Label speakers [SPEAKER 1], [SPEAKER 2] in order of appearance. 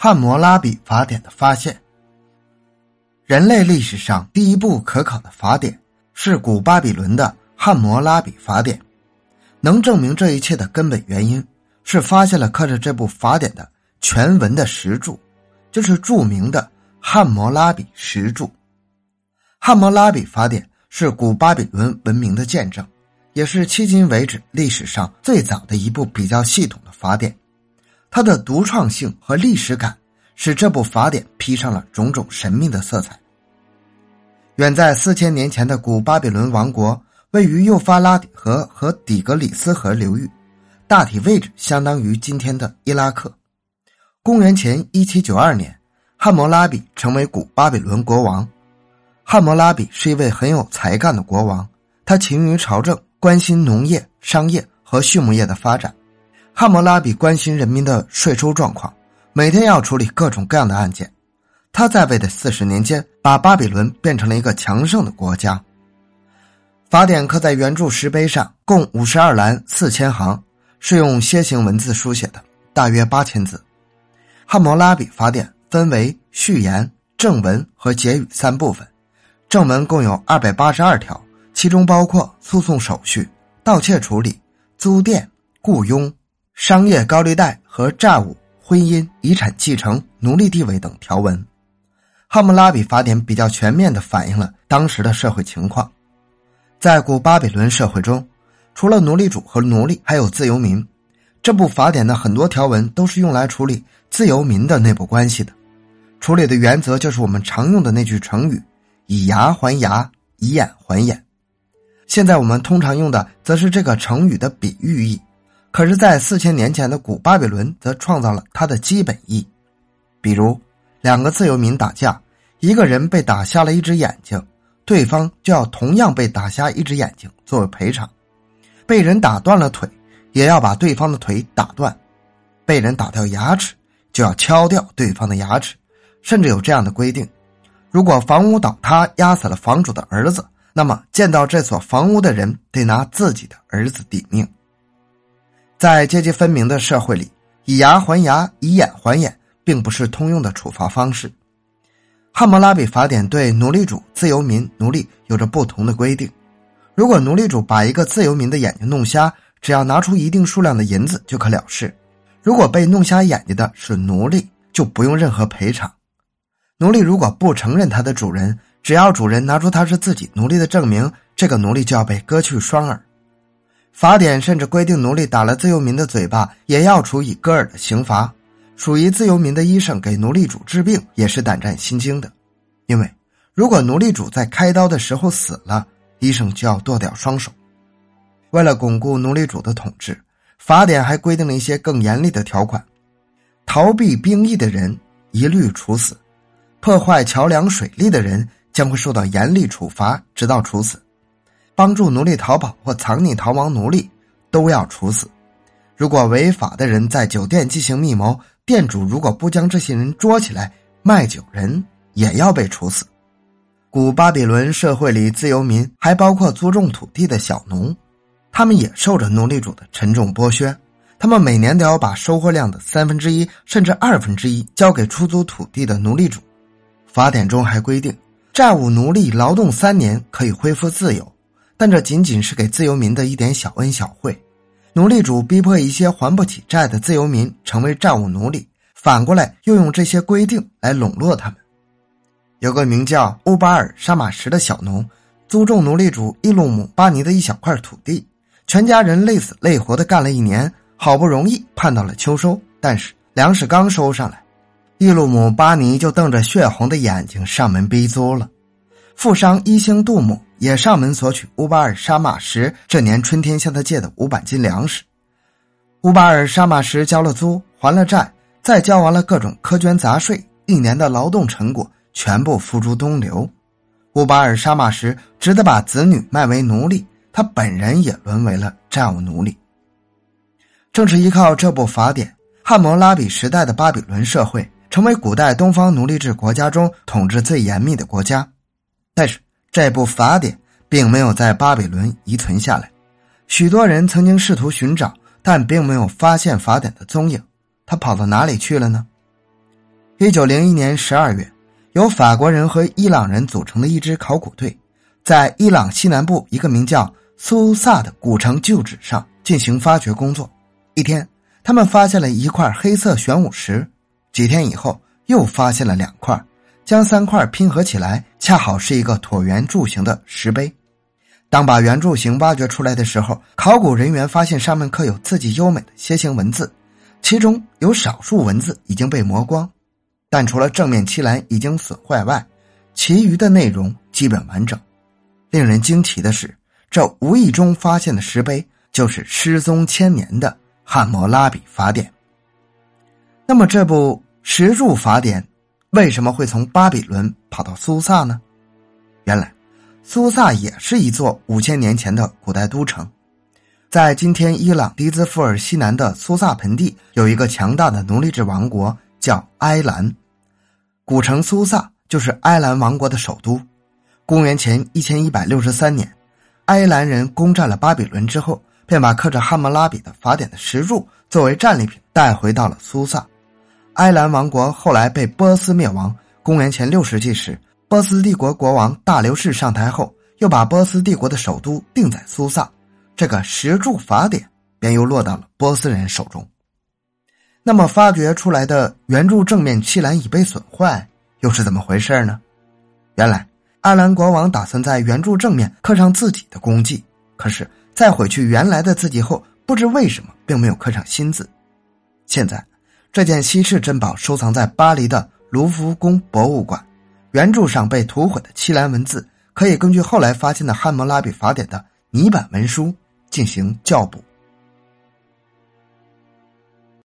[SPEAKER 1] 汉谟拉比法典的发现。人类历史上第一部可考的法典是古巴比伦的汉谟拉比法典。能证明这一切的根本原因是发现了刻着这部法典的全文的石柱，就是著名的汉谟拉比石柱。汉谟拉比法典是古巴比伦文明的见证，也是迄今为止历史上最早的一部比较系统的法典。它的独创性和历史感使这部法典披上了种种神秘的色彩。远在四千年前的古巴比伦王国。位于幼发拉底河和底格里斯河流域，大体位置相当于今天的伊拉克。公元前一七九二年，汉谟拉比成为古巴比伦国王。汉谟拉比是一位很有才干的国王，他勤于朝政，关心农业、商业和畜牧业的发展。汉谟拉比关心人民的税收状况，每天要处理各种各样的案件。他在位的四十年间，把巴比伦变成了一个强盛的国家。法典刻在圆柱石碑上，共五十二栏四千行，是用楔形文字书写的，大约八千字。汉谟拉比法典分为序言、正文和结语三部分。正文共有二百八十二条，其中包括诉讼手续、盗窃处理、租佃、雇佣、商业高利贷和债务、婚姻、遗产继承、奴隶地位等条文。汉谟拉比法典比较全面地反映了当时的社会情况。在古巴比伦社会中，除了奴隶主和奴隶，还有自由民。这部法典的很多条文都是用来处理自由民的内部关系的。处理的原则就是我们常用的那句成语：“以牙还牙，以眼还眼。”现在我们通常用的则是这个成语的比喻意，可是，在四千年前的古巴比伦则创造了它的基本意。比如，两个自由民打架，一个人被打瞎了一只眼睛。对方就要同样被打瞎一只眼睛作为赔偿，被人打断了腿，也要把对方的腿打断；被人打掉牙齿，就要敲掉对方的牙齿。甚至有这样的规定：如果房屋倒塌压死了房主的儿子，那么见到这所房屋的人得拿自己的儿子抵命。在阶级分明的社会里，以牙还牙，以眼还眼，并不是通用的处罚方式。汉谟拉比法典对奴隶主、自由民、奴隶有着不同的规定。如果奴隶主把一个自由民的眼睛弄瞎，只要拿出一定数量的银子就可了事；如果被弄瞎眼睛的是奴隶，就不用任何赔偿。奴隶如果不承认他的主人，只要主人拿出他是自己奴隶的证明，这个奴隶就要被割去双耳。法典甚至规定，奴隶打了自由民的嘴巴，也要处以戈尔的刑罚。属于自由民的医生给奴隶主治病也是胆战心惊的，因为如果奴隶主在开刀的时候死了，医生就要剁掉双手。为了巩固奴隶主的统治，法典还规定了一些更严厉的条款：逃避兵役的人一律处死；破坏桥梁水利的人将会受到严厉处罚，直到处死；帮助奴隶逃跑或藏匿逃亡奴隶都要处死。如果违法的人在酒店进行密谋，店主如果不将这些人捉起来，卖酒人也要被处死。古巴比伦社会里，自由民还包括租种土地的小农，他们也受着奴隶主的沉重剥削。他们每年都要把收获量的三分之一甚至二分之一交给出租土地的奴隶主。法典中还规定，债务奴隶劳动三年可以恢复自由，但这仅仅是给自由民的一点小恩小惠。奴隶主逼迫一些还不起债的自由民成为债务奴隶，反过来又用这些规定来笼络他们。有个名叫乌巴尔沙马什的小农，租种奴隶主伊鲁姆巴尼的一小块土地，全家人累死累活的干了一年，好不容易盼到了秋收，但是粮食刚收上来，伊鲁姆巴尼就瞪着血红的眼睛上门逼租了。富商一星杜姆也上门索取乌巴尔沙马什这年春天向他借的五百斤粮食。乌巴尔沙马什交了租，还了债，再交完了各种苛捐杂税，一年的劳动成果全部付诸东流。乌巴尔沙马什只得把子女卖为奴隶，他本人也沦为了债务奴隶。正是依靠这部法典，汉谟拉比时代的巴比伦社会成为古代东方奴隶制国家中统治最严密的国家。但是这部法典并没有在巴比伦遗存下来，许多人曾经试图寻找，但并没有发现法典的踪影。他跑到哪里去了呢？一九零一年十二月，由法国人和伊朗人组成的一支考古队，在伊朗西南部一个名叫苏萨的古城旧址上进行发掘工作。一天，他们发现了一块黑色玄武石；几天以后，又发现了两块，将三块拼合起来，恰好是一个椭圆柱形的石碑。当把圆柱形挖掘出来的时候，考古人员发现上面刻有字迹优美的楔形文字，其中有少数文字已经被磨光，但除了正面漆栏已经损坏外，其余的内容基本完整。令人惊奇的是，这无意中发现的石碑就是失踪千年的《汉谟拉比法典》。那么，这部石柱法典为什么会从巴比伦跑到苏萨呢？原来。苏萨也是一座五千年前的古代都城，在今天伊朗迪兹富尔西南的苏萨盆地，有一个强大的奴隶制王国，叫埃兰。古城苏萨就是埃兰王国的首都。公元前一千一百六十三年，埃兰人攻占了巴比伦之后，便把刻着汉谟拉比的法典的石柱作为战利品带回到了苏萨。埃兰王国后来被波斯灭亡。公元前六世纪时。波斯帝国国王大流士上台后，又把波斯帝国的首都定在苏萨，这个石柱法典便又落到了波斯人手中。那么，发掘出来的圆柱正面漆栏已被损坏，又是怎么回事呢？原来，阿兰国王打算在圆柱正面刻上自己的功绩，可是，在毁去原来的字迹后，不知为什么并没有刻上新字。现在，这件稀世珍宝收藏在巴黎的卢浮宫博物馆。原著上被涂毁的七兰文字，可以根据后来发现的汉谟拉比法典的泥板文书进行校补。